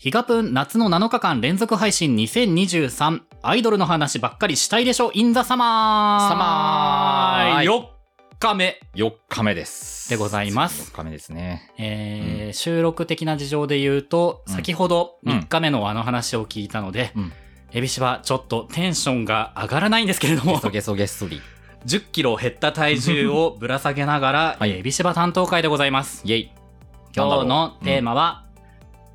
ヒガプン夏の7日間連続配信2023アイドルの話ばっかりしたいでしょ in the summer サマー。4日目。4日目です。でございます。4日目ですね。えー収録的な事情で言うと、うん。先ほどうん。3日目のあの話を聞いたので、うん。エビシバちょっとテンションが上がらないんですけれども。ゲソゲソゲソリ。10キロ減った体重をぶら下げながら、はい。えーエビシバ担当会でございます。イェイ。今日のテーマは、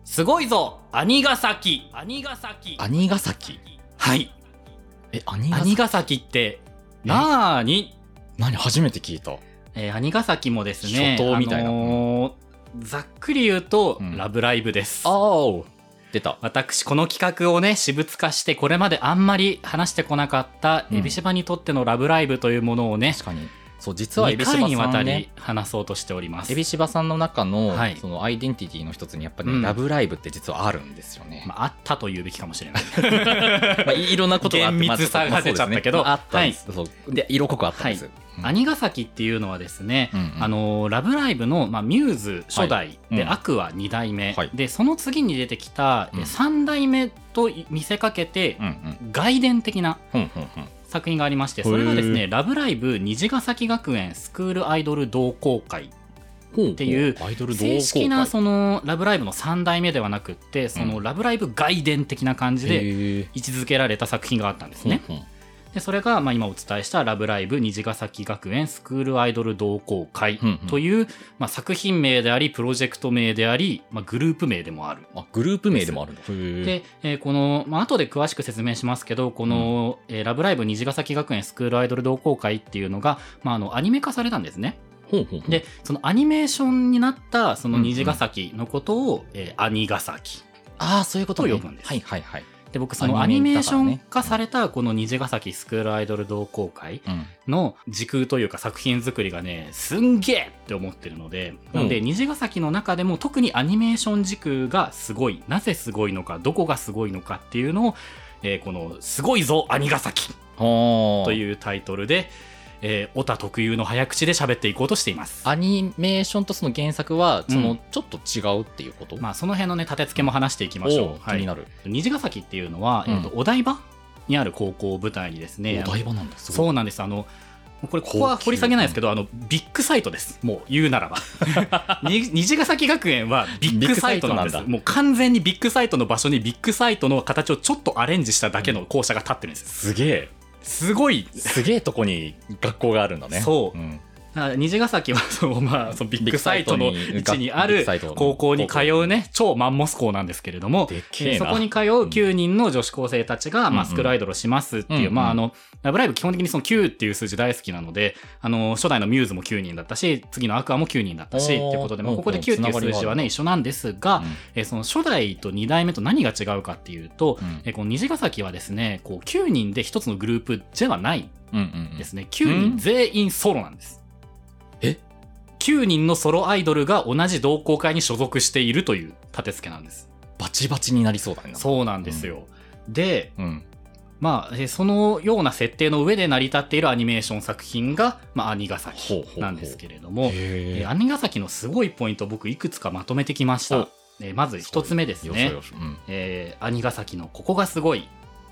すごいぞ。兄ヶ崎兄ヶ崎兄ヶ崎。はい。え、兄ヶ崎兄ヶ崎ってなーに、何初めて聞いた？えー、兄ヶ崎もですね初頭みたいな。あのーざっくり言うと、うん。ラブライブです。あー出た。私この企画をね私物化してこれまであんまり話してこなかったうん。エビシバにとってのラブライブというものをね、確かに。そう、実はエ2ビシバさんね。り。話そうとしております。エビシバさんの中の、はい。そのアイデンティティの一つにやっぱね、うん。ラブライブって実はあるんですよね。まあ、あったと言うべきかもしれない。まあ、いいろんなことがあって厳密さが出ちゃったけど。まあああったんです。そう。で、色濃くあったんです。うん。兄ヶ崎っていうのはですね、うんうん。あのラブライブの、まあ、ミューズ初代、で、うん。アクア2代目、はい。でその次に出てきた、うん。3代目と見せかけて、うんうん。外伝的なふんふんふん。作品がありましてそれがですね「ラブライブ虹ヶ崎学園スクールアイドル同好会」っていうアイドル同好会。正式なそのラブライブの3代目ではなくってそのラブライブ外伝的な感じで位置づけられた作品があったんですね。ふんふんでそれがまあ今お伝えした「ラブライブ虹ヶ崎学園スクールアイドル同好会うんうん」という、まあ、作品名でありプロジェクト名であり、まあ、グループ名でもある。あ、グループ名でもあるで、え。ーこの、まあ後で詳しく説明しますけどこの、えーラブライブ虹ヶ崎学園スクールアイドル同好会」っていうのが、まあ、あのアニメ化されたんですね。ほうほうほう。でそのアニメーションになったその虹ヶ崎のことを、えー兄ヶ崎ああ、そういうことね。と呼ぶんです。はいはいはい。で僕そのアアニメーション化されたこの虹ヶ崎スクールアイドル同好会うん。の時空というか作品作りがねすんげえって思ってるのでなのでうん虹ヶ崎の中でも特にアニメーション時空がすごいなぜすごいのかどこがすごいのかっていうのを、えーこの「すごいぞ兄ヶ崎」はあ。というタイトルで、えー、オタ特有の早口で喋っていこうとしています。アニメーションとその原作は、その、うん。ちょっと違うっていうこと？まあ、その辺のね立て付けも話していきましょう。おー気になる。虹ヶ咲っていうのは、うん。えーとお台場にある高校を舞台にですねお台場なんだ。すそうなんです。あのこれここは掘り下げないですけど、あのビッグサイトです。もう言うならば。に虹ヶ咲学園はビッグサイトなんです。もう完全にビッグサイトの場所にビッグサイトの形をちょっとアレンジしただけの校舎が立ってるんですすげえ。すごいすげえとこに学校があるんだね。そううん。虹ヶ崎はその、まあ、そのビッグサイトの位置にある高校に通うね超マンモス校なんですけれどもそこに通う9人の女子高生たちが、まあ、スクールアイドルをしますっていう、うんうん。まあ、あの、ラブライブ基本的にその9っていう数字大好きなので、あの、初代のミューズも9人だったし、次のアクアも9人だったし、っていうことで、まあ、うんここで9っていう数字はね、一緒なんですが、えーその初代と2代目と何が違うかっていうと、うん。えーこの虹ヶ崎はですね、こう9人で一つのグループではないうんうんうん。ですね。9人全員ソロなんです。え ?9 人のソロアイドルが同じ同好会に所属しているという立て付けなんです。バチバチになりそうだね。そうなんですよ。で、うん。まあ、えーそのような設定の上で成り立っているアニメーション作品が、まあ、兄ヶほうほう崎ほうなんですけれども、えへー兄ヶ崎のすごいポイントを僕いくつかまとめてきましたお。えーまず一つ目ですね。ようんえー兄ヶ崎のここがすごい。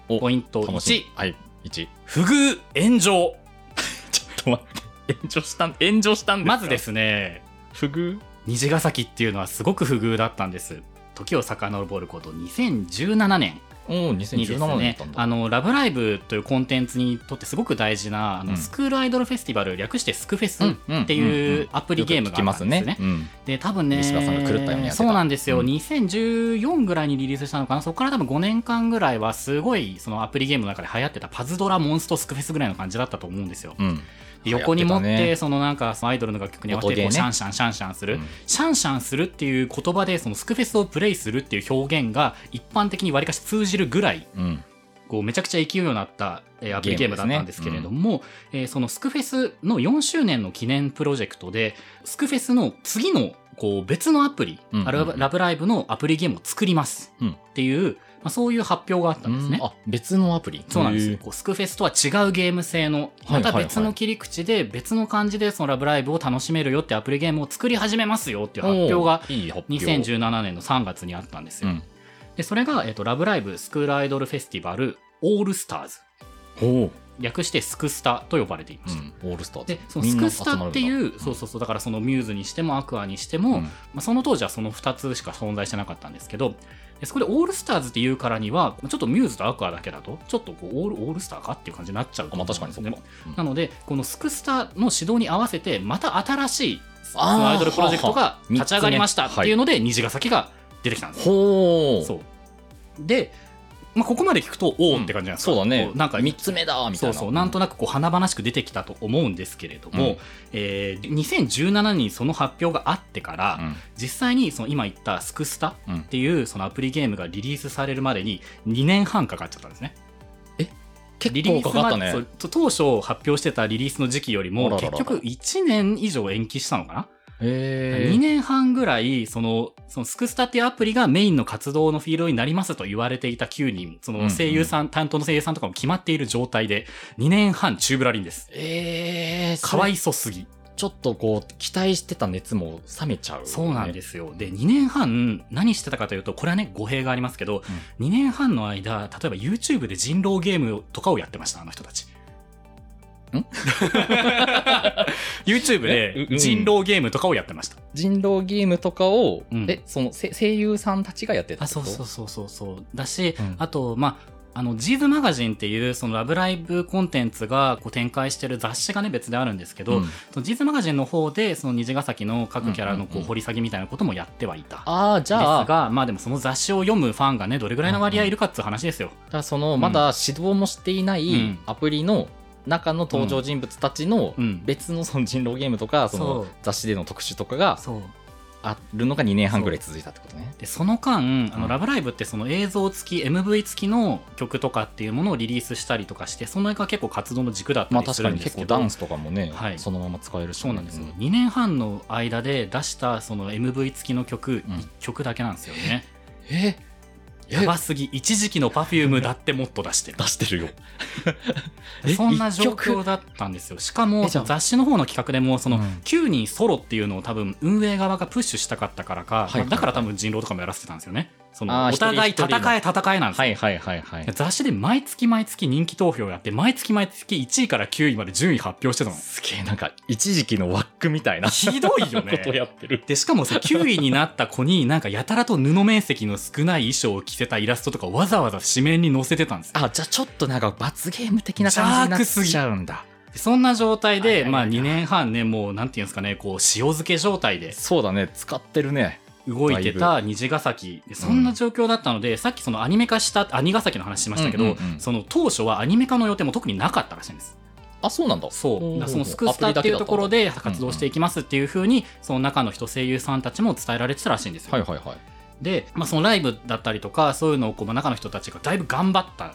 おポイント楽し1、みはい。1。不遇炎上。ちょっと待って。炎上したん、炎上したんですか？まずで。すね、不遇？虹ヶ崎っていうのはすごく不遇だったんです。時を遡ること2017年おお、にです2017年だねったんだ。あの「ラブライブ!」というコンテンツにとってすごく大事なあの、うんスクールアイドルフェスティバル略してスクフェスっっていうアプリゲームがあったんですね。うん。で多分ね西村さんが狂ったようにそうなんですよ、うん2014ぐらいにリリースしたのかな？そこから多分5年間ぐらいはすごいそのアプリゲームの中で流行ってたパズドラモンストスクフェスぐらいの感じだったと思うんですよ。うん。で横に持ってそのなんかそのアイドルの楽曲に合わせてこうシャンシャンシャンシャンする、うん。シャンシャンするっていう言葉でそのスクフェスをプレイするっていう表現が一般的にわりかし通じるぐらいうん。こうめちゃくちゃ勢いようになった、えーアプリゲームだったんですけれども、えーそのスクフェスの4周年の記念プロジェクトでスクフェスの次のこう別のアプリ、うんうんうん。ラブライブのアプリゲームを作りますうん。っていう、まあ、そういう発表があったんですね。あ、別のアプリそうなんですへよこうスクフェスとは違うゲーム性のまた別の切り口で別の感じでそのラブライブを楽しめるよってアプリゲームを作り始めますよっていう発表がおーいい発表。2017年の3月にあったんですよ。うんで、それが、えっ、と、ラブライブスクールアイドルフェスティバルオールスターズ。ほ略してスクスタと呼ばれていまう。うした。ん。オールスターズ。で、そのスクスタっていう、そうそうそう、だからそのミューズにしてもアクアにしても、うんまあ、その当時はその2つしか存在してなかったんですけど、でそこでオールスターズっていうからには、ちょっとミューズとアクアだけだと、ちょっとこうオールオールスターかっていう感じになっちゃうとあ、ま思あ確かにそうか。うんなので、このスクスタの始動に合わせて、また新しいアイドルプロジェクトが立ち上がりましたっていうので、虹ヶ咲が出てきたんですよ。ほう。そう。で、まあ、ここまで聞くと、おおって感じなんですか、そうだね。こ。なんか、三つ目だみたいうな。そそう、なんとなくこう華々しく出てきたと思うんですけれども、うん。えー2017年にその発表があってから、うん。実際にその今言ったスクスタうん。っていうそのアプリゲームがリリースされるまでに2年半かかっちゃったんですね。結リリース構かかったね。までそう。当初発表してたリリースの時期よりも結局1年以上延期したのかな？へ2年半ぐらいそのそのスクスタっていうアプリがメインの活動のフィールドになりますと言われていた9人そうんうん。の声優さん、担当の声優さんとかも決まっている状態で2年半宙ぶらりんです。えー、かわいそすぎ。ちょっとこう、期待してた熱も冷めちゃう、。そうなんですすよ。で2年半何してたかというとこれはね語弊がありますけど、2年半の間例えば YouTube で人狼ゲームとかをやってましたあの人たち。ん？YouTube で人狼ゲームとかをやってました。人狼ゲームとかを、うん。え、そのせ声優さんたちがやってたそうそうそうそうそう。だし、うん。あとまああの、ジーズマガジンっていう、そのラブライブコンテンツがこう展開してる雑誌がね、別であるんですけど、うん。そのジーズマガジンの方で、その虹ヶ崎の各キャラのこうんうんうん。う掘り下げみたいなこともやってはいた。ああ、じですゃあ、が、まあでもその雑誌を読むファンがね、どれぐらいの割合いるかっていう話ですよ。だからその、まだ指導もしていないうん。アプリの中の登場人物たちのうん別のその人狼ゲームとか、その雑誌での特集とかが。あるのが2年半ぐらい続いたってことね。で、その間、あの、うんラブライブってその映像付き、MV 付きの曲とかっていうものをリリースしたりとかして、その辺が結構活動の軸だったりすまあ確かにるんですけど、結構ダンスとかもね、はいそのまま使えるし、そうなんですよ。2年半の間で出したその MV 付きの曲、うん1曲だけなんですよね。ええやばすぎ。一時期の Perfume だってもっと出してる。出してるよ。え？そんな状況だったんですよ。しかも雑誌の方の企画でもそのうん9人ソロっていうのを多分運営側がプッシュしたかったからか、だから多分人狼とかもやらせてたんですよね。そのお互い戦え戦えなんですよ。はいはいはいはい。雑誌で毎月毎月人気投票やって毎月毎月1位から9位まで順位発表してたの。すげえ、なんか一時期のワックみたいなひどいよねことやってる。で、しかもさ、9位になった子になんかやたらと布面積の少ない衣装を着せたイラストとかわざわざ紙面に載せてたんですよ。あ、じゃあちょっとなんか罰ゲーム的な感じになっちゃうんだ。でそんな状態で、まあ2年半ね、もうなんていうんですかね、こう塩漬け状態でそうだね、使ってるね。動いてた虹ヶ崎でそんな状況だったので、さっきそのアニメ化した兄ヶ崎の話しましたけど、その当初はアニメ化の予定も特になかったらしいんです。あ、そうなんだ。そう。そのスクスタっていうところで活動していきますっていうふうに、その中の人声優さんたちも伝えられてたらしいんですよ。はいはいはい。で、まあ、そのライブだったりとかそういうのをこうまあ中の人たちがだいぶ頑張った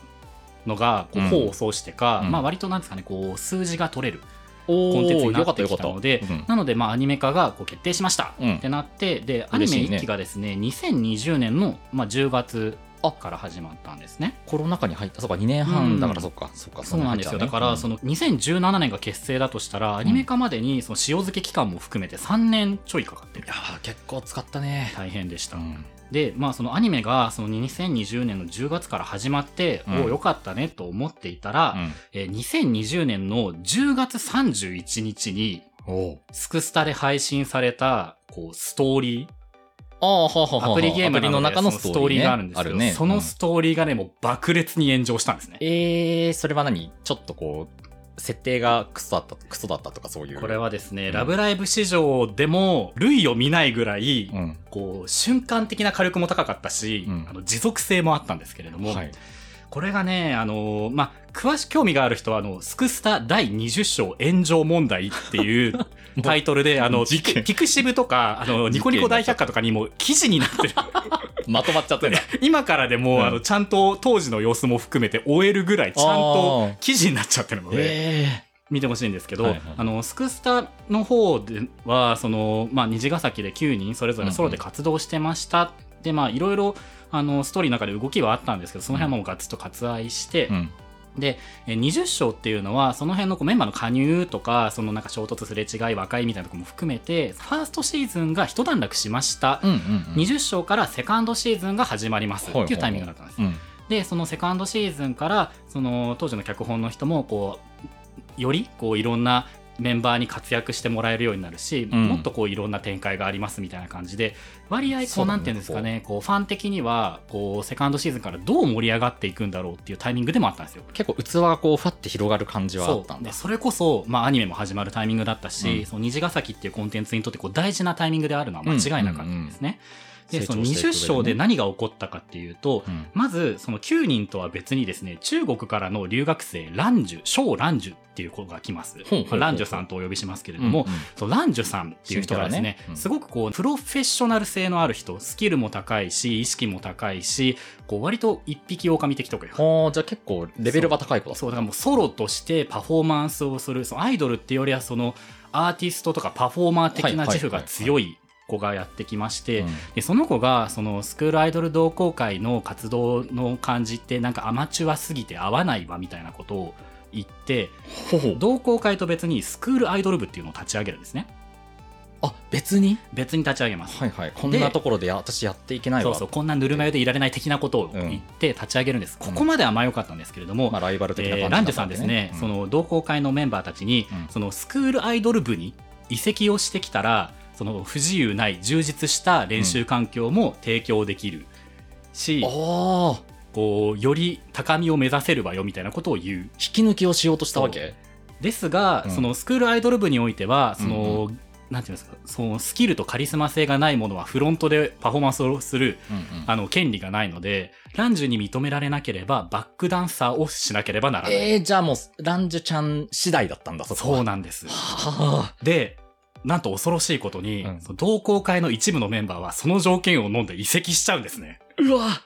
のがこううん功を奏してか、うんまあ、割となんですかねこう数字が取れるおコンテンツになってきたので、うん。なのでまあアニメ化がこう決定しました。うん。ってなってでアニメ嬉しいね。1期がですね2020年のまあ10月から始まったんですね。コロナ禍に入った。そうか、2年半だかうん。らそっか、そっか。そうなんですよ、だからその、の2017年が結成だとしたらアニメ化までにその塩漬け期間も含めて3年ちょいかかってる。いやー結構使ったね。大変でした、うん。で、まあ、そのアニメがその2020年の10月から始まって、うん。おおよかったねと思っていたら、うん。えー2020年の10月31日にスクスタで配信されたこうストーリーああ、はあはあはあアプリゲームの中のストーリー,、ね、があるんですけど、あるね。そのストーリーがねもう爆裂に炎上したんですね。えー、それは何？ちょっとこう、設定がクソだった、クソだったとかそういう。これはですね、うんラブライブ史上でも類を見ないぐらい、うん。こう瞬間的な火力も高かったし、うんあの持続性もあったんですけれども、はい。これがね、あのーまあ、詳し興味がある人は、あの、スクスタ第20章炎上問題っていう タイトルで、あの、ピクシブとか、あの、ニコニコ大百科とかにも記事になってる。まとまっちゃってんだ。今からでも、うんあの、ちゃんと当時の様子も含めて終えるぐらい、ちゃんと記事になっちゃってるので、え見てほしいんですけど、はいはいあの、スクスタの方では、その、まあ、虹ヶ崎で9人それぞれソロで活動してました。で、まあ、いろいろ、あの、ストーリーの中で動きはあったんですけど、その辺はもうガツッと割愛して、ー。うん。で、えー20章っていうのは、その辺のこうメンバーの加入とか、そのなんか衝突すれ違い、和解みたいなところも含めて、ファーストシーズンが一段落しました。うんうんうん。20章からセカンドシーズンが始まりますっていうタイミングだったんです。うん。で、そのセカンドシーズンから、その当時の脚本の人も、こう、よりこういろんなメンバーに活躍してもらえるようになるし、うんもっとこういろんな展開がありますみたいな感じで、割合こうなんていうんですかね、こうファン的には、こうセカンドシーズンからどう盛り上がっていくんだろうっていうタイミングでもあったんですよ。結構器がこう、ファって広がる感じはあったんで。それこそ、まあ、アニメも始まるタイミングだったし、うんその虹ヶ崎っていうコンテンツにとってこう大事なタイミングであるのは間違いなかったんですね。でその20章で何が起こったかっていうと、うん。まずその9人とは別にですね中国からの留学生ランジュ小ランジュっていう子が来ます。ランジュさんとお呼びしますけれども、うんうん。そのランジュさんっていう人がですねね。うん。すごくこうプロフェッショナル性のある人スキルも高いし意識も高いしこう割と一匹狼的とかいうほーじゃあ結構レベルが高い子だ。そうだからもうソロとしてパフォーマンスをするそのアイドルっていうよりはそのアーティストとかパフォーマー的な自負が強い子がやってきまして、うん。でその子がそのスクールアイドル同好会の活動の感じってなんかアマチュアすぎて合わないわみたいなことを言って同好会と別にスクールアイドル部っていうのを立ち上げるんですね。あ別に？別に立ち上げます。はいはい。こんなところでや私やっていけないわ。そうそうこんなぬるま湯でいられない的なことを言って立ち上げるんです、ここまではまあ良かったんですけれども、まあライバル的な感じえーランジュさんですね、うん。その同好会のメンバーたちに、うん。そのスクールアイドル部に移籍をしてきたらその不自由ない充実した練習環境も提供できるし、こうより高みを目指せるわよみたいなことを言う。引き抜きをしようとしたわけ？ですが、うん。そのスクールアイドル部においてはその、なんていうんですかそのスキルとカリスマ性がないものはフロントでパフォーマンスをするうんうん。あの権利がないのでランジュに認められなければバックダンサーをしなければならない、えー、じゃあもうランジュちゃん次第だったんだそそうなんですはでなんと恐ろしいことに、うん。同好会の一部のメンバーはその条件を飲んで移籍しちゃうんですね。あうわ。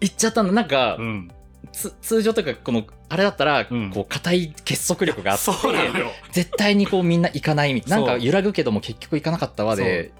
行っちゃったんだなんか、うん。つ通常というかこのあれだったら、うん。こう硬い結束力があってそうなのよ。絶対にこうみんな行かないみたいな。なんか揺らぐけども結局行かなかったわで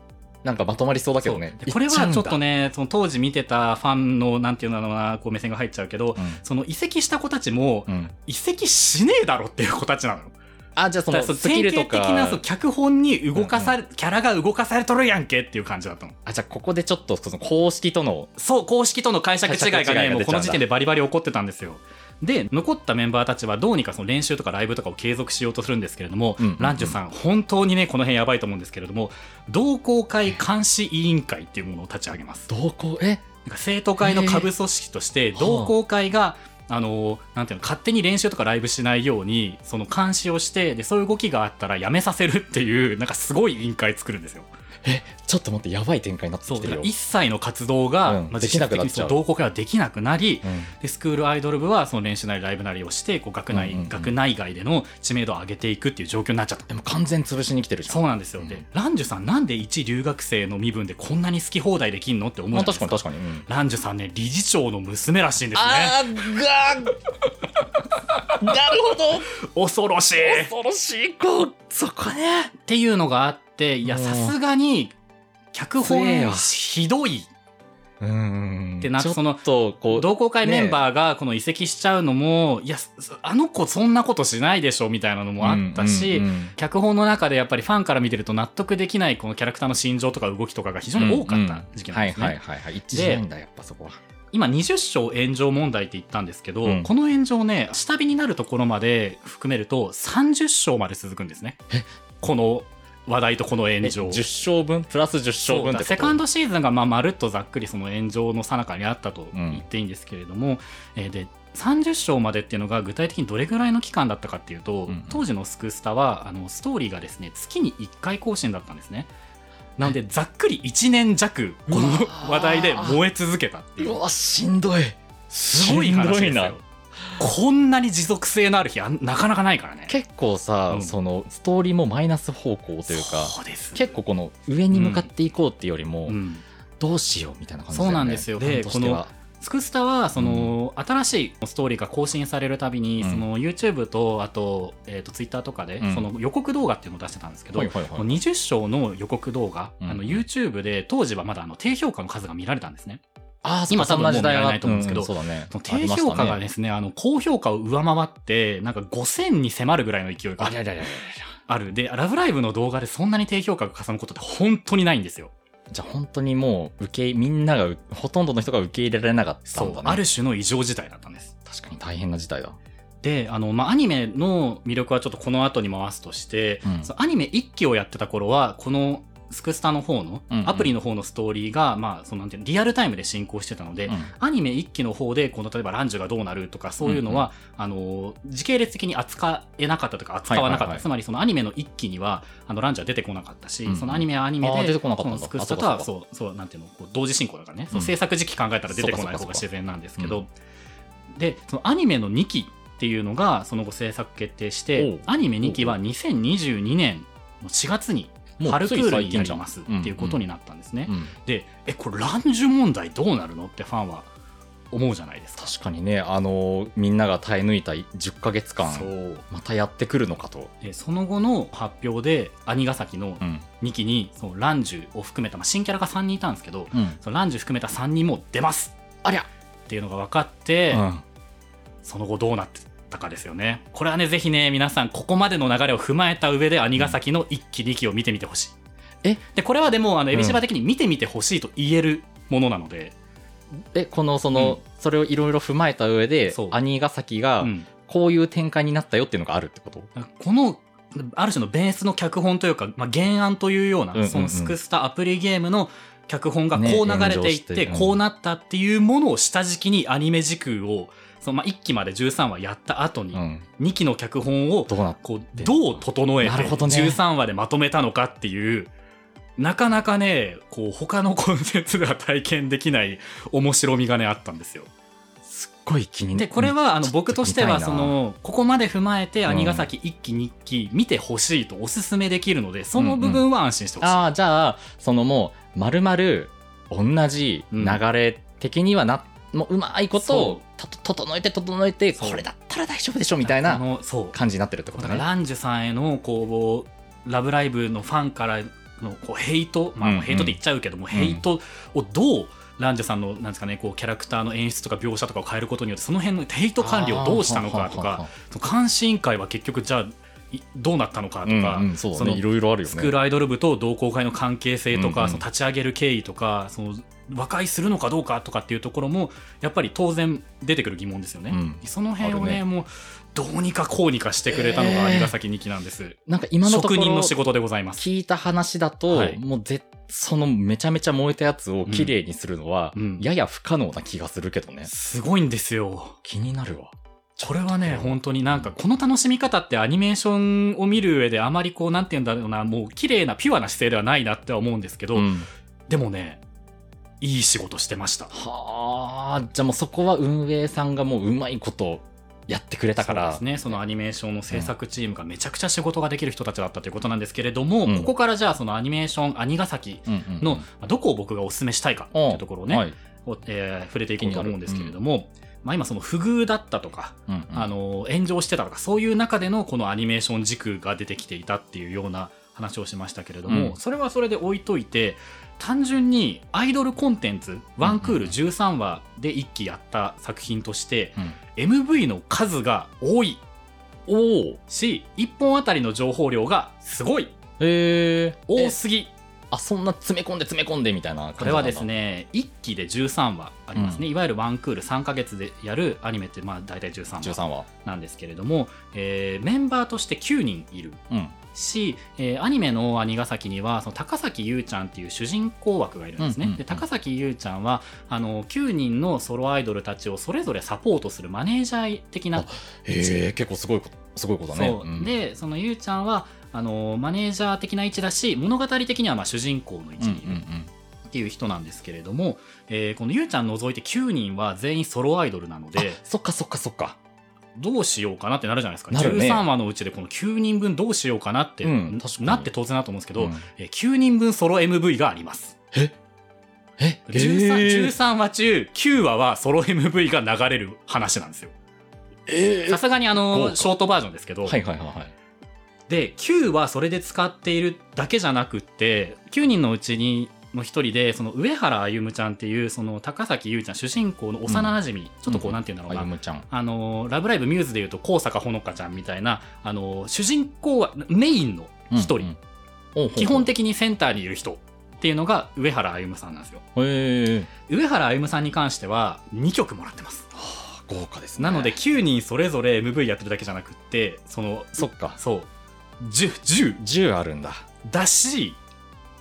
なんかまとまりそうだけどね。これはちょっとね、その当時見てたファンの、なんていうのかな、こう目線が入っちゃうけど、うん。その移籍した子たちも、うん。移籍しねえだろっていう子たちなのよ。あじゃあそのスキルと典型的なそうか脚本に動かされ、キャラが動かされとるやんけっていう感じだったの。あじゃあここでちょっとその公式とのそう、公式との解釈違いがね、だ。もうこの時点でバリバリ起こってたんですよ。で、残ったメンバーたちはどうにかその練習とかライブとかを継続しようとするんですけれども、うんうんうん。ランジュさん、本当にね、この辺やばいと思うんですけれども、同好会監視委員会っていうものを立ち上げます。同行え？なんか生徒会の下部組織として、同好会が、あのなんていうの勝手に練習とかライブしないようにその監視をしてでそういう動きがあったらやめさせるっていうなんかすごい委員会作るんですよ。えちょっと待ってやばい展開になってきてるよ。一切の活動が、うんまあ、できなくなっちゃう。同好会はできなくなり、うん。でスクールアイドル部はその練習なりライブなりをしてこう学内、うんうんうん。学内外での知名度を上げていくっていう状況になっちゃった。でも完全潰しに来てるじゃん。そうなんですよ、うん。でランジュさんなんで一留学生の身分でこんなに好き放題できんのって思うじですか。確か？に確か？に、うん。ランジュさんね理事長の娘らしいんですね。あーがなるほど。恐ろしい。っ恐ろしい。子そこね。ていうのがあっていやうん。さすがに脚本ひどい。うん。でなんかその同好会メンバーがこの移籍しちゃうのも、いやあの子そんなことしないでしょみたいなのもあったし、うんうんうん。脚本の中でやっぱりファンから見てると納得できないこのキャラクターの心情とか動きとかが非常に多かった時期なんですね。はいはいはいはい。一致しないんだやっぱそこは。今20章炎上問題って言ったんですけど、うん。この炎上ね下火になるところまで含めると30章まで続くんですね。この話題とこのえ炎上10勝分？プラス10勝分セカンドシーズンがまあまるっとざっくりその炎上の最中にあったと言っていいんですけれども、えーで30章までっていうのが具体的にどれぐらいの期間だったかっていうと、うん。当時のスクスタはあのストーリーがですね月に1回更新だったんですね。なのでざっくり1年弱この話題で燃え続けたっていう。うわしんどい。すごい話ですよこんなに持続性のある日あんなかなかないからね。結構さ、うん。そのストーリーもマイナス方向というかそうです結構この上に向かっていこうっていうよりも、うん。どうしようみたいな感じね。そうなんですよ。でファンとしてはスクスタはその、新しいストーリーが更新されるたびに、うん。その YouTube とあと,、えー、と Twitter とかで、うん。その予告動画っていうのを出してたんですけど、はいはいはいこの20章の予告動画、うん。あの YouTube で当時はまだあの低評価の数が見られたんですね。ああ、今そんな時代は多分もう見られないと思うんですけどうそうだね。低評価がですね、あの、高評価を上回って、なんか5000に迫るぐらいの勢いがある。で、ラブライブの動画でそんなに低評価がかさむことって本当にないんですよ。ゃ。じゃあ本当にもう、受け、みんながう、ほとんどの人が受け入れられなかったんだね。。そうある種の異常事態だったんです。確かに大変な事態だ。で、あの、まあ、アニメの魅力はちょっとこの後に回すとして、うんアニメ1期をやってた頃は、このスクスタの方の、アプリの方のストーリーが、まあ、そのなんていうの、リアルタイムで進行してたので、うん。アニメ1期の方で、この例えばランジュがどうなるとか、そういうのは、あの、時系列的に扱えなかったとか、扱わなかった。はいはいはいつまり、そのアニメの1期には、あの、ランジュは出てこなかったし、うんそのアニメはアニメで、そのスクスタとは、あそそう、そう、なんていうの、こう同時進行だからね、制作時期考えたら出てこない方が自然なんですけど、で、そのアニメの2期っていうのが、その後制作決定しおてう、アニメ2期は2022年の4月に、もう春クールになりますっていうことになったんですね。うん。で、え、これランジュ問題どうなるのってファンは思うじゃないですか。確かにね、あの、みんなが耐え抜いた10ヶ月間、そうまたやってくるのかと。でその後の発表で兄ヶ崎のうん。2期にそのランジュを含めた、まあ、新キャラが3人いたんですけどうん。そのランジュ含めた3人も出ますありゃっていうのが分かって、うん。その後どうなってたかですよね。これはねぜひね皆さんここまでの流れを踏まえた上で兄ヶ崎の1期2期を見てみてほしい、え？でこれはでもあのうんエビシバ的に見てみてほしいと言えるものなので、え、この、その、それをいろいろ踏まえた上でそう、兄ヶ崎がう、ん。こういう展開になったよっていうのがあるってこと？このある種のベースの脚本というか、まあ、原案というような、うんうんうん。そのスクスタアプリゲームの脚本がこうね流れていっ炎上て、してうん。こうなったっていうものを下敷きにアニメ時空をそのまあ1期まで13話やった後に、うん。2期の脚本をどうこうどう整えてなるほどね13話でまとめたのかっていうなかなかねこう他のコンテンツでは体験できない面白みがねあったんですよ。すっごい気にでこれはあの僕としてはそのここまで踏まえてうん兄ヶ崎1期2期見てほしいとおすすめできるのでその部分は安心してほしい。ああ、じゃあ、そのもう、まるまる同じ流れ的にはな、もううまいことをと整えて整えて、これだったら大丈夫でしょみたいあな感じになってるってことね。ランジュさんへのこう「ラブライブ!」のファンからのこうヘイト、まあ、うんうんヘイトって言っちゃうけども、ヘイトをどうランジュさんのなんですかねこうキャラクターの演出とか描写とかを変えることによってその辺のヘイト管理をどうしたのかとか監視委員会は結局じゃあいどうなったのかとか、うんうん、そね。そのいろいろあるよね。スクールアイドル部と同好会の関係性とか、うんうんその立ち上げる経緯とかその和解するのかどうかとかっていうところもやっぱり当然出てくる疑問ですよね。うんその辺をねねもうどうにかこうにかしてくれたのがえー有ヶ崎2期なんです。なんか今のところ職人の仕事でございます。聞いた話だと、はいもうぜそのめちゃめちゃ燃えたやつを綺麗にするのは、うんやや不可能な気がするけどね。すごいんですよ。気になるわ。これはね、本当になんか、この楽しみ方ってアニメーションを見る上であまりこう、なんて言うんだろうな、もう綺麗なピュアな姿勢ではないなっては思うんですけど、うんでもね、いい仕事してました。はあ、じゃあもうそこは運営さんがもううまいことやってくれたから。そうですね、そのアニメーションの制作チームがめちゃくちゃ仕事ができる人たちだったということなんですけれども、うん。ここからじゃあそのアニメーション兄ヶ崎うんうんうん。の、まあどこを僕がお勧めしたいかっていうところをね、はい。をえー触れていこうと思うんですけれども、まあ、今その不遇だったとか、うんうん。あの炎上してたとかそういう中でのこのアニメーション軸が出てきていたっていうような話をしましたけれども、うん。それはそれで置いといて単純にアイドルコンテンツワンクール13話で1期やった作品として、うん。MV の数が多い。おお。し1本あたりの情報量がすごい。えー、え。多すぎ。あそんな詰め込んで詰め込んでみたいなこれはですね1期で13話ありますね、ういわゆるワンクール3ヶ月でやるアニメってまあ大体13話13話。なんですけれども、えーメンバーとして9人いる。うんし、えーアニメの兄ヶ崎にはその高崎優ちゃんっていう主人公枠がいるんですね。うんうんうん。で高崎優ちゃんはあの9人のソロアイドルたちをそれぞれサポートするマネージャー的なへえ結構すごいことすごいことだね。そう、ん。でその優ちゃんはあのマネージャー的な位置だし物語的にはまあ主人公の位置にいるっていう人なんですけれども、えーこの優ちゃん除いて9人は全員ソロアイドルなのでそっかそっかそっかどうしようかなってなるじゃないですか、ね。13話のうちでこの9人分どうしようかなって、うん。なって当然だと思うんですけど、うんえー9人分ソロ MV があります。え？13, 13 13話中9話はソロ MV が流れる話なんですよ。えさすがにあ豪の華。ショートバージョンですけど、はいはいはいはい。で9はそれで使っているだけじゃなくって9人のうちにの一人でその上原歩夢ちゃんっていうその高崎優ちゃん主人公の幼馴染、ちょっとこうなんて言うんだろうな、あゆむちゃん。あのラブライブミューズでいうと高坂ほのかちゃんみたいなあの主人公はメインの一人、うんうん。基本的にセンターにいる人っていうのが上原歩夢さんなんですよ。上原歩夢さんに関しては2曲もらってます。豪華ですね。なので9人それぞれ MV やってるだけじゃなくってそのそっか。そう。10, 10 10あるんだ。だし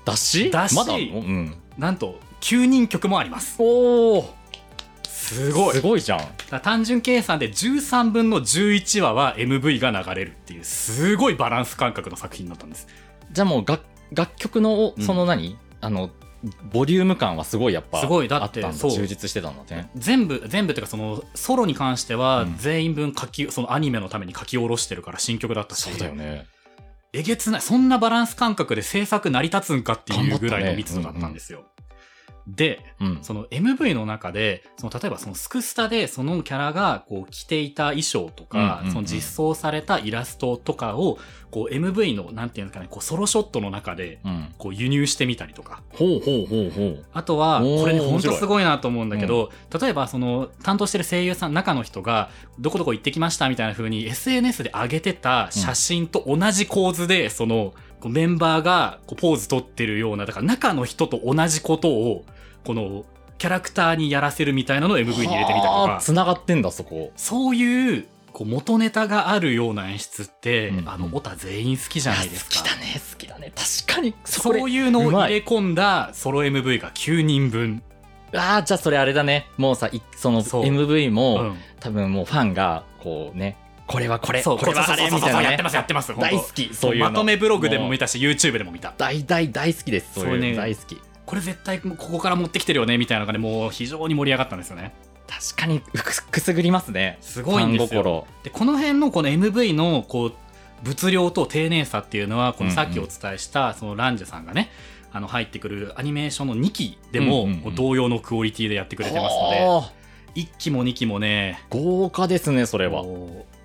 だし？だし。まだあんの？うん。なんと9人曲もあります。おおすごい。すごいじゃん。だから単純計算で13分の11話は MV が流れるっていうすごいバランス感覚の作品だったんです。じゃあもう楽楽曲のうん。その何、あのボリューム感はすごいやっぱすごい。だってあったんだ。そう。充実してたんだね。全部全部っていうかそのソロに関してはうん。全員分書き、そのアニメのために書き下ろしてるから新曲だったし。そうだよねえげつないそんなバランス感覚で制作成り立つんかっていうぐらいの密度だったんですよ、でうん。その MV の中でその例えばそのスクスタでそのキャラがこう着ていた衣装とか、うんうんうんその実装されたイラストとかをこう MV のなんていうんですかねこうソロショットの中でうん。こう輸入してみたりとか。ほうほうほうほう。あとはこれね本面白い当すごいなと思うんだけど、例えばその担当してる声優さん中の人がどこどこ行ってきましたみたいな風に SNS で上げてた写真と同じ構図でそのこうメンバーがこうポーズ取ってるようなだから中の人と同じことをこのキャラクターにやらせるみたいなのを MV に入れてみたりとか。つながってんだそこ。そういうこう元ネタがあるような演出って、うんうん。あのオタ全員好きじゃないですか。好きだね好きだね。確かにそそうれいうのを入れ込んだソロ MV が9人分。ああじゃあそれあれだね。もうさいその MV も、うん。多分もうファンがこうねこれはこれそうこれはあれみたいなね。やってますやってます大好きそういうの。まとめブログでも見たし YouTube でも見た。大大大好きですそういう大好き。これ絶対ここから持ってきてるよねみたいなのがねもう非常に盛り上がったんですよね。確かにくくすぐりますね。すごいんですよ。でこの辺のこの MV のこう物量と丁寧さっていうのはこのさっきお伝えしたそのランジェさんがねあの入ってくるアニメーションの2期でも同様のクオリティでやってくれてますのではあ1期も2期もね豪華ですねそれは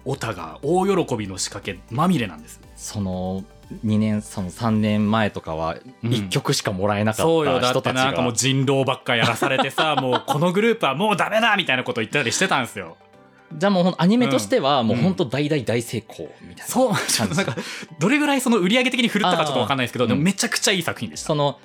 オタが大喜びの仕掛けまみれなんです。その2年その3年前とかはうん。1曲しかもらえなかったそうよ。だって人たちが、なんかもう人狼ばっかやらされてさ もうこのグループはもうダメだみたいなこと言ったりしてたんですよ。じゃあもうアニメとしてはもううん本当大大大成功みたいな、そうちょっとなんかどれぐらいその売り上げ的に振るったかちょっとわかんないですけどでもめちゃくちゃいい作品でした。その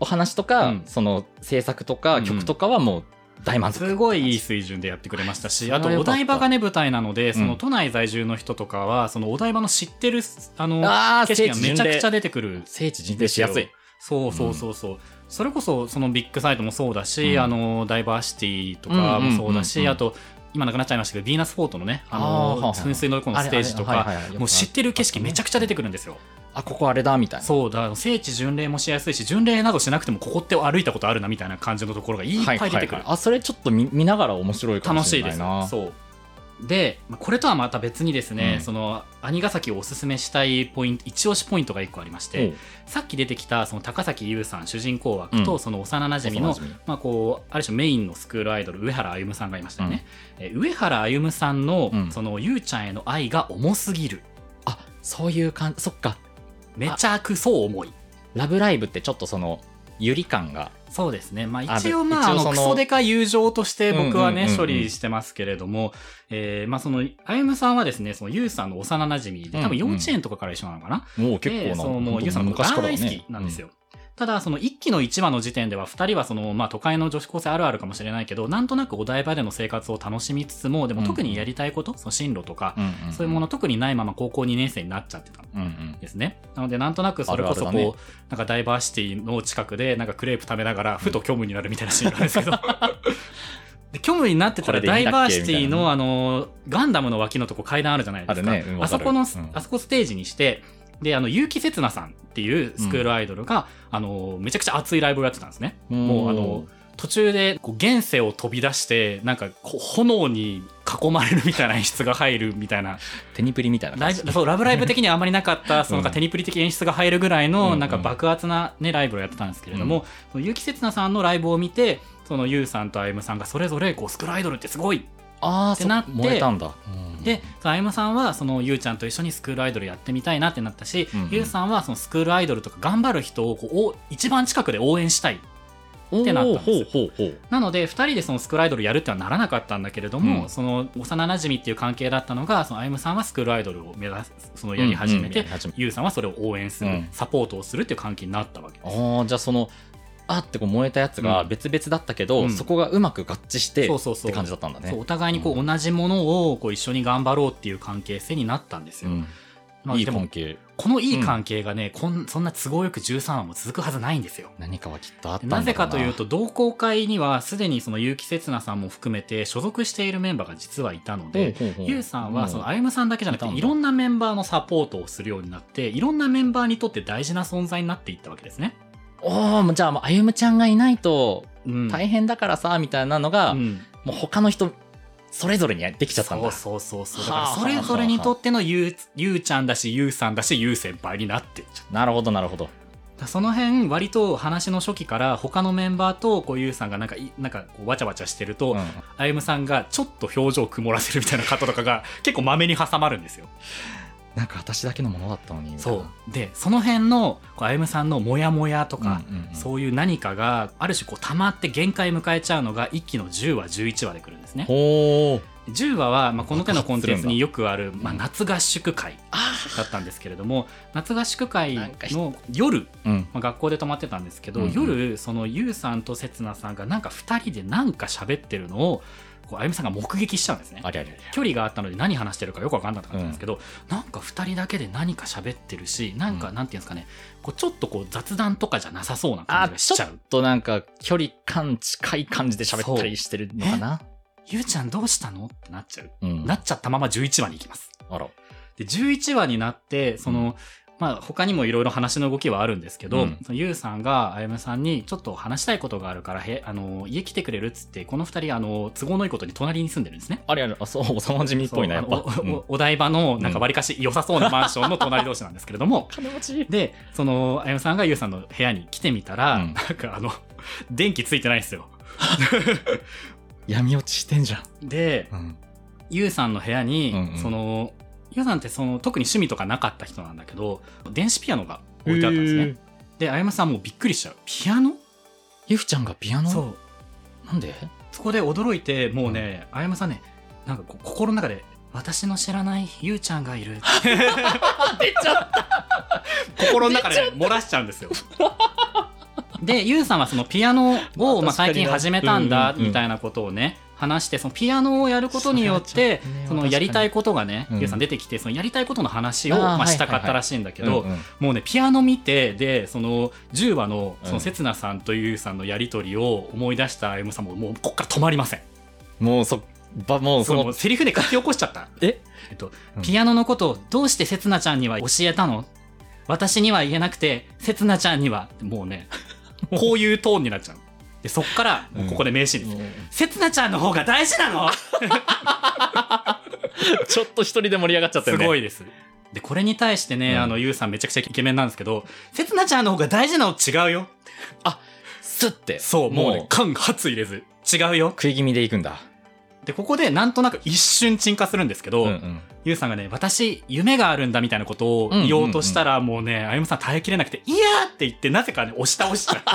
お話とか、うん。その制作とうんか曲とかはもう大満足、すごいいい水準でやってくれましたしあとお台場がね舞台なのでそのうん都内在住の人とかはそのお台場の知ってるあの景色がめちゃくちゃで出てくる聖地巡礼しやすい。そうそうそうそう、それこそそのビッグサイトもそうだし、うん。あのダイバーシティとかもそうだし、あと今なくなっちゃいましたけどヴィーナスフォートのねあの噴水の横のステージとかもう知ってる景色めちゃくちゃ出てくるんですよ。あここあれだみたいな。そうだ聖地巡礼もしやすいし巡礼などしなくてもここって歩いたことあるなみたいな感じのところがいっぱい出てくる、はいはいはい。あそれちょっと見見ながら面白いかも楽しいですしれないなそうでまあこれとはまた別にですね、うん。その兄ヶ崎をおすすめしたいポイント一押しポイントが1個ありまして、さっき出てきたその高崎優さん主人公枠とうん。その幼なじみの、幼馴染。まあ、こうある種メインのスクールアイドル上原歩夢さんがいましたよね、えー上原歩夢さんの、うん。そのゆうちゃんへの愛が重すぎる。あそういう感じそっか。めちゃくそ重い。ラブライブってちょっとそのゆり感がそうですね。まああ一応まあ、あの、クソデカ友情として僕はね、処理してますけれども、えーまあその、あゆむさんはですね、そのゆうさんの幼馴染で、多分幼稚園とかから一緒なのかな、もう結構なでそのもうゆうさんのこと大好きなんですよ。ただ、その一期の一話の時点では、二人はその、まあ都会の女子高生あるあるかもしれないけど、なんとなくお台場での生活を楽しみつつも、でも特にやりたいこと、その進路とか、うんうんうん。そういうもの特にないまま高校2年生になっちゃってたうんうん。ですね。なので、なんとなくそれこそこう、あるあるだね。なんかダイバーシティの近くで、なんかクレープ食べながら、ふと虚無になるみたいなシーンがあるんですけど。で虚無になってたらダイバーシティの、あの、ガンダムの脇のとこ階段あるじゃないですか。あるね。あそこの、うん。あそこステージにして、で、あの、結城刹那さんっていうスクールアイドルが、あの、めちゃくちゃ熱いライブをやってたんですね。もう、あの、途中でこう現世を飛び出して、なんか炎に囲まれるみたいな演出が入るみたいな。テニプリみたいなラブそうラブライブ的にはあまりなかった そのテニプリ的演出が入るぐらいうんうん。のなんか爆発な、ね、ライブをやってたんですけれども、その結城刹那さんのライブを見てそのユウさんとあゆむさんがそれぞれこうスクールアイドルってすごいああってなって燃えたんだ、うん。でその歩夢さんはそのゆうちゃんと一緒にスクールアイドルやってみたいなってなったし、うんうん。ゆうさんはそのスクールアイドルとか頑張る人をこうお一番近くで応援したいってなったんですおーほうほうほう。なので2人でそのスクールアイドルやるってはならなかったんだけれども、うん。その幼馴染っていう関係だったのがその歩夢さんはスクールアイドルを目指すそのやり始めて、うんうんゆうさんはそれを応援する、うん。サポートをするっていう関係になったわけです。ああじゃあそのあってこう燃えたやつがうん。別々だったけど、うん。そこがうまく合致してそうそうそう。って感じだったんだね。そうお互いにこう同じものをこう一緒に頑張ろうっていう関係性になったんですよ。うん。いいまあでも関係。このいい関係がね、こんそんな都合よく13話も続くはずないんですよ。何かはきっとあったんだろうな。ぜかというと同好会にはすでにその結城刹那さんも含めて所属しているメンバーが実はいたので、ほうほうほう。ゆうさんはそのうん歩夢さんだけじゃなくいたん。だていろんなメンバーのサポートをするようになっていろんなメンバーにとって大事な存在になっていったわけですね。おおじゃあ歩夢ちゃんがいないとうん。大変だからさみたいなのが、うん。もう他の人それぞれにできちゃったんだ。そうそうそうそう。だはあ。からそれぞれにとってのゆうゆうちゃんだしゆうさんだしゆう先輩になってっちゃうなるほどなるほど。その辺割と話の初期から他のメンバーとこうゆうさんがなんかいなんかこうわちゃわちゃしてると、うん。歩夢さんがちょっと表情を曇らせるみたいな方とかが結構まめに挟まるんですよ。なんか私だけのものだったのにそう。でその辺のこう歩夢さんのモヤモヤとか、うんうんうん。そういう何かがある種こう溜まって限界迎えちゃうのが一期の10話11話で来るんですね。ほう。10話は、まあ、この手のコンテンツによくある、まあ、うん。夏合宿会あだったんですけれども夏合宿会の夜、うん。まあ、学校で泊まってたんですけど、うんうん夜そのゆうさんとせつなさんがなんか2人でなんか喋ってるのをこうあゆみさんが目撃しちゃうんですね。ありゃりゃり。距離があったので何話してるかよく分かんなかったんですけど、なんか2人だけで何か喋ってるしなんかうん。なんていうんですかね。こうちょっとこう雑談とかじゃなさそうなあ感じがしちゃう。ちょっとなんか距離感近い感じで喋ったりしてるのかな？ゆうちゃんどうしたの？ってなっちゃう、うん。なっちゃったまま11話に行きます。あら。で11話になってその、まあ他にもいろいろ話の動きはあるんですけど、うん。そのゆうさんがあゆむさんにちょっと話したいことがあるからへあの家来てくれるっつってこの二人あの都合のいいことに隣に住んでるんですね。ありゃりゃあそう幼馴染っぽいなやっぱ。おうん。おお台場のなんかわりかし良さそうなマンションの隣同士なんですけれども。金持ちでそのあゆむさんがゆうさんの部屋に来てみたら、うん。なんかあの電気ついてないんですよ。闇落ちしてんじゃん。でうん。ゆうさんの部屋に、うんうん。そのゆうさんってその特に趣味とかなかった人なんだけど電子ピアノが置いてあったんですね。であゆむさんもうびっくりしちゃう。ピアノ？ゆふちゃんがピアノ？そう。なんで？そこで驚いてもうね、あやまさんねなんか心の中で私の知らないゆうちゃんがいる。出ちゃった。心の中で漏らしちゃうんですよ。でゆうさんはそのピアノを、まあ、最近始めたんだみたいなことをね話してそのピアノをやることによってそのやりたいことがね、うん。ゆうさん出てきてそのやりたいことの話をまあ、はいしたかったらしいんだけど、もうねピアノ見てでその10話のそのうん刹那さんとゆうさんのやり取りを思い出したあゆむさんももうこっから止まりません。もうそばもうそのうセリフで書き起こしちゃった。え？えっとうんピアノのことをどうしてせつなちゃんには教えたの？私には言えなくてせつなちゃんにはもうね こういうトーンになっちゃうでそっからもうここで名シーンです、せつなちゃんの方が大事なの。ちょっと一人で盛り上がっちゃったすよね。いごいです。でこれに対してね、うん。あのゆうさんめちゃくちゃイケメンなんですけどせつなちゃんの方が大事なの違うよ。スッて。そうもうねもう。間髪入れず。違うよ。食い気味でいくんだでここでなんとなく一瞬沈下するんですけど、うんうんゆうさんがね、私、夢があるんだみたいなことを言おうとしたら、もうね、あゆむさん耐えきれなくて、いやーって言って、なぜかね、押し倒しちゃう。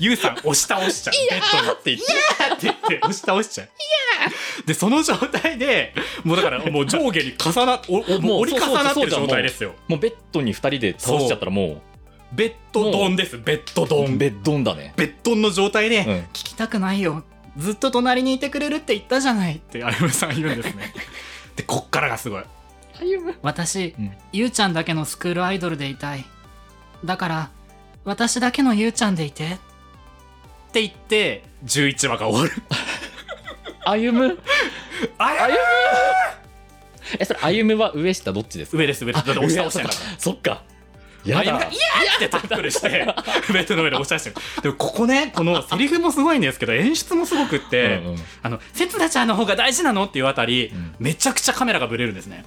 ゆうさん押し倒しちゃう。ベッドに。って言っていやーって言って、押し倒しちゃう。で、その状態で、もうだから、もう上下に重な、おおもう折り重なってる状態ですよ。もうベッドに二人で倒しちゃったらもベッドドンです、ベッドドン。ベうベッドンだねッドンの状態で、うん聞きたくないよ。ずっと隣にいてくれるって言ったじゃないって、あゆむさん言うんですね。で、こっからがすごい。歩む私、うんゆうちゃんだけのスクールアイドルでいたい。だから、私だけのゆうちゃんでいて。って言って、11話が終わる。歩む歩むえそれ歩むは上下どっちですか？上です、上です。だって押し倒してんだから。そっかやだいやーってタックルして、ベッドの上で押し出してる。でも、ここね、このセリフもすごいんですけど、演出もすごくって、うんうんあの、せつなちゃんの方が大事なのっていうあたり、うんめちゃくちゃカメラがブレるんですね。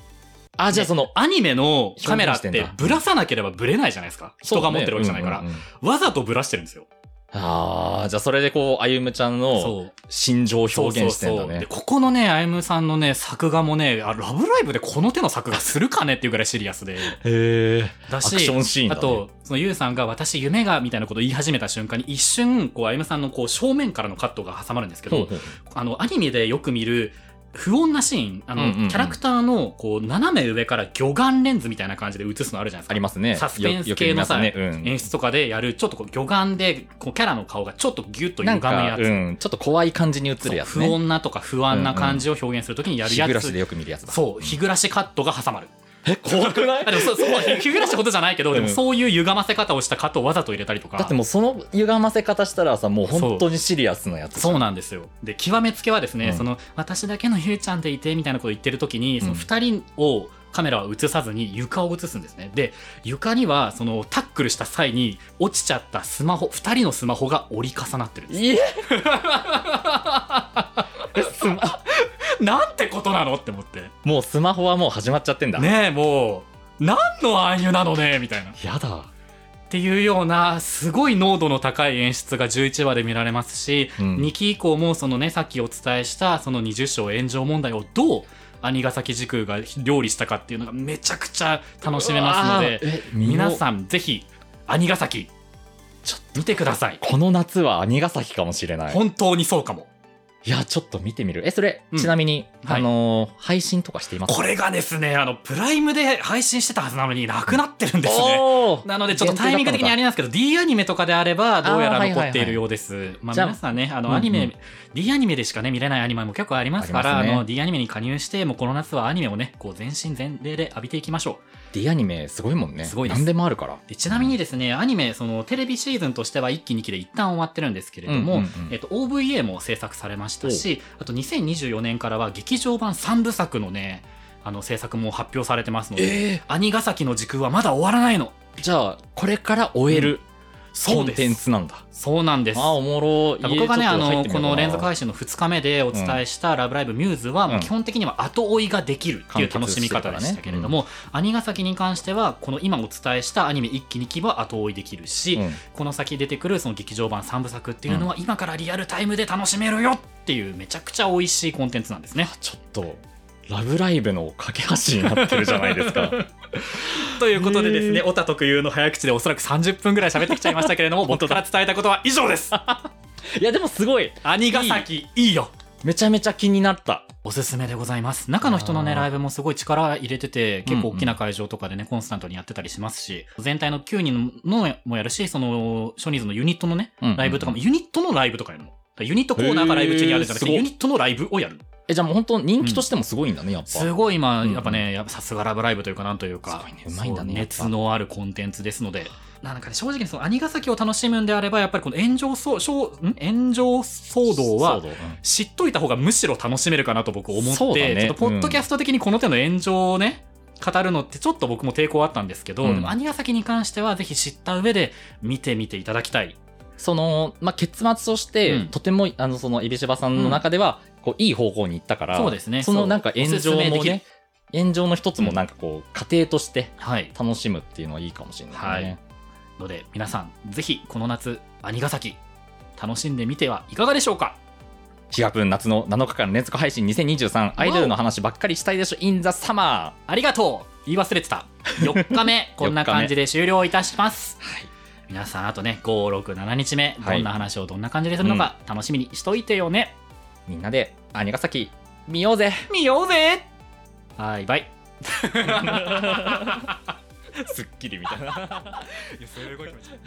あじゃあそのアニメのカメラってブラさなければブレないじゃないですか。人が持ってるわけじゃないから。わざとブラしてるんですよ。ああじゃあそれでこう歩夢ちゃんの心情を表現してんだそうそうそう。ここのねあゆむさんのね作画もねあラブライブでこの手の作画するかねっていうぐらいシリアスで。へえだしアクションシーンだ、ね、あと、そのゆうさんが私夢がみたいなことを言い始めた瞬間に一瞬、こう、あゆむさんのこう正面からのカットが挟まるんですけど、ほうほう。あの、アニメでよく見る不穏なシーン、あの、うんうんうん。キャラクターのこう、斜め上から魚眼レンズみたいな感じで映すのあるじゃないですか。ありますね。サスペンス系のさね。うん。演出とかでやる、ちょっとこう魚眼で、こう、キャラの顔がちょっとギュッと歪むやつ。うん、ちょっと怖い感じに映るやつね。不穏なとか不安な感じを表現するときにやるやつ。日暮らしでよく見るやつだ。そう、日暮らしカットが挟まる。怖くない？あでもそう、そう、日暮らしほどじゃないけど、でもうんそういう歪ませ方をしたカットをわざと入れたりとか。だってもうその歪ませ方したらさもう本当にシリアスなやつそうなんですよ。で、極めつけはですね、うんその、私だけのゆうちゃんでいて、みたいなことを言ってる時に、んその二人を、カメラは映さずに床を映すんですね。で、床には、その、タックルした際に落ちちゃったスマホ、二人のスマホが折り重なってるんです。いえ？なんてことなのって思って。もうスマホはもう始まっちゃってんだ。ねえ、もう、何の暗喩なのね、みたいな。っやだ。ていうような、すごい濃度の高い演出が11話で見られますし、うん。2期以降もそのねさっきお伝えしたその20章炎上問題をどう兄ヶ崎時空が料理したかっていうのがめちゃくちゃ楽しめますのでえ皆んさんぜひ兄ヶ崎ちょっと見てください。この夏は兄ヶ崎かもしれない。本当にそうかもいやちょっと見てみる。えそれ、うん。ちなみに、はい。あのー配信とかしています？これがですねあのプライムで配信してたはずなのになくなってるんですね。おー。なのでちょっとタイミング的にありますけど D アニメとかであればどうやら残っているようです。まあじゃあ皆さんねあのうんうん。アニメ、D アニメでしかね見れないアニメも結構ありますからあありますね。の D アニメに加入してもうこの夏はアニメをねこう全身全霊で浴びていきましょう。D アニメすごいもんね。すごいです。何でもあるから。でちなみにですね、アニメ、そのテレビシーズンとしては1期2期で一旦終わってるんですけれども、うんうんうん。えっと、OVA も制作されましたし、あと2024年からは劇場版3部作のね、あの制作も発表されてますので、え兄ヶ崎の時空はまだ終わらないの。ー、じゃあこれから終える、コンテンツなんだ。そうなんです。あーおもろ。僕がね、家あの、この連続配信の2日目でお伝えしたラブライブミューズは、もう基本的には後追いができるっていう楽しみ方でしたけれども、兄ヶ崎に関しては、この今お伝えしたアニメ1期2期は後追いできるし、うん。この先出てくるその劇場版3部作っていうのは今からリアルタイムで楽しめるよっていうめちゃくちゃ美味しいコンテンツなんですね。ちょっとラブライブの架け橋になってるじゃないですか。ということでですね、オタ特有の早口でおそらく30分ぐらい喋ってきちゃいましたけれども、僕から伝えたことは以上です。いやでもすごい。兄ヶ崎いい。よ。めちゃめちゃ気になった。おすすめでございます。中の人のね、ライブもすごい力入れてて、結構うんうん大きな会場とかでね、コンスタントにやってたりしますし、全体の9人のもやるし、その、ショニーズのユニットのね、うんうんうん。ライブとかも、ユニットのライブとかやるの。ユニットコーナーがライブ中にあるんじゃなくて、ユニットのライブをやる。えじゃあもう本当人気としてもすごいんだね、やっぱ。すごい今、うんうん。やっぱね、やっぱさすがラブライブというかなんというか、すごいねうまいんだね熱のあるコンテンツですので、なんかね、正直にその兄ヶ崎を楽しむんであれば、やっぱりこの炎上そう、しょうん？炎上騒動は知っといた方がむしろ楽しめるかなと僕思って、ね。ちょっとポッドキャスト的にこの手の炎上をね、語るのってちょっと僕も抵抗あったんですけど、うん。でも兄ヶ崎に関してはぜひ知った上で見てみていただきたい。その、まあ、結末として、うん。とてもあのその ibi 柴さんの中では、こういい方向に行ったからそうですね。そのなんか炎上もね炎上の一つもなんかこう、家庭としてはい。楽しむっていうのはいいかもしれないね、ので、皆さん、ぜひこの夏、兄ヶ崎、楽しんでみてはいかがでしょうか？日が分夏の7日間連続配信2023アイドルの話ばっかりしたいでしょ in the summer ありがとう。言い忘れてた。4日目、こんな感じで終了いたします。皆さん、あとね、5、6、7日目、はい。どんな話をどんな感じでするのか、楽しみにしといてよね。みんなで兄ヶ崎見ようぜ見ようぜはい、バイ。すっきりみたいなすごい気持ちいい。